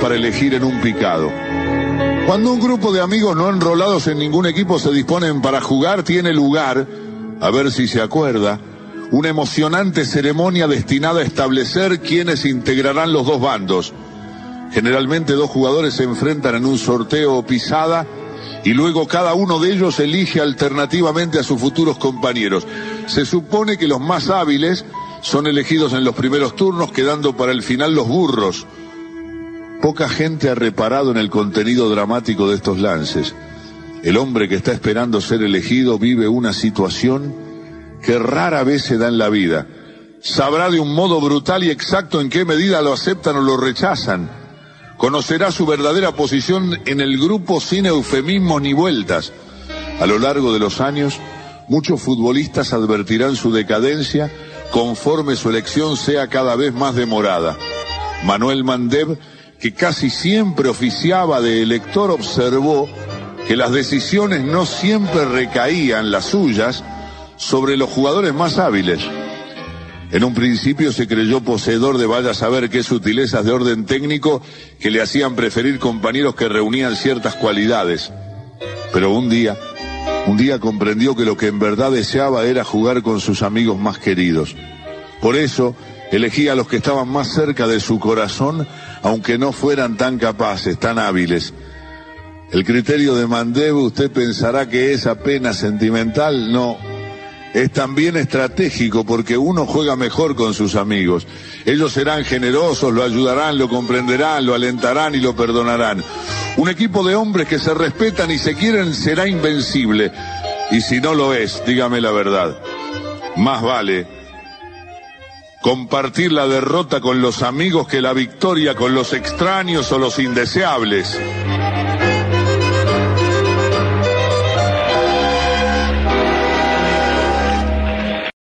para elegir en un picado. Cuando un grupo de amigos no enrolados en ningún equipo se disponen para jugar, tiene lugar, a ver si se acuerda, una emocionante ceremonia destinada a establecer quiénes integrarán los dos bandos. Generalmente dos jugadores se enfrentan en un sorteo o pisada y luego cada uno de ellos elige alternativamente a sus futuros compañeros. Se supone que los más hábiles son elegidos en los primeros turnos, quedando para el final los burros. Poca gente ha reparado en el contenido dramático de estos lances. El hombre que está esperando ser elegido vive una situación que rara vez se da en la vida. Sabrá de un modo brutal y exacto en qué medida lo aceptan o lo rechazan. Conocerá su verdadera posición en el grupo sin eufemismos ni vueltas. A lo largo de los años, muchos futbolistas advertirán su decadencia conforme su elección sea cada vez más demorada. Manuel Mandev, que casi siempre oficiaba de elector, observó que las decisiones no siempre recaían las suyas sobre los jugadores más hábiles. En un principio se creyó poseedor de vaya a saber qué sutilezas de orden técnico que le hacían preferir compañeros que reunían ciertas cualidades. Pero un día un día comprendió que lo que en verdad deseaba era jugar con sus amigos más queridos. Por eso elegía a los que estaban más cerca de su corazón, aunque no fueran tan capaces, tan hábiles. El criterio de Mandev usted pensará que es apenas sentimental, no, es también estratégico porque uno juega mejor con sus amigos. Ellos serán generosos, lo ayudarán, lo comprenderán, lo alentarán y lo perdonarán. Un equipo de hombres que se respetan y se quieren será invencible. Y si no lo es, dígame la verdad. Más vale compartir la derrota con los amigos que la victoria con los extraños o los indeseables.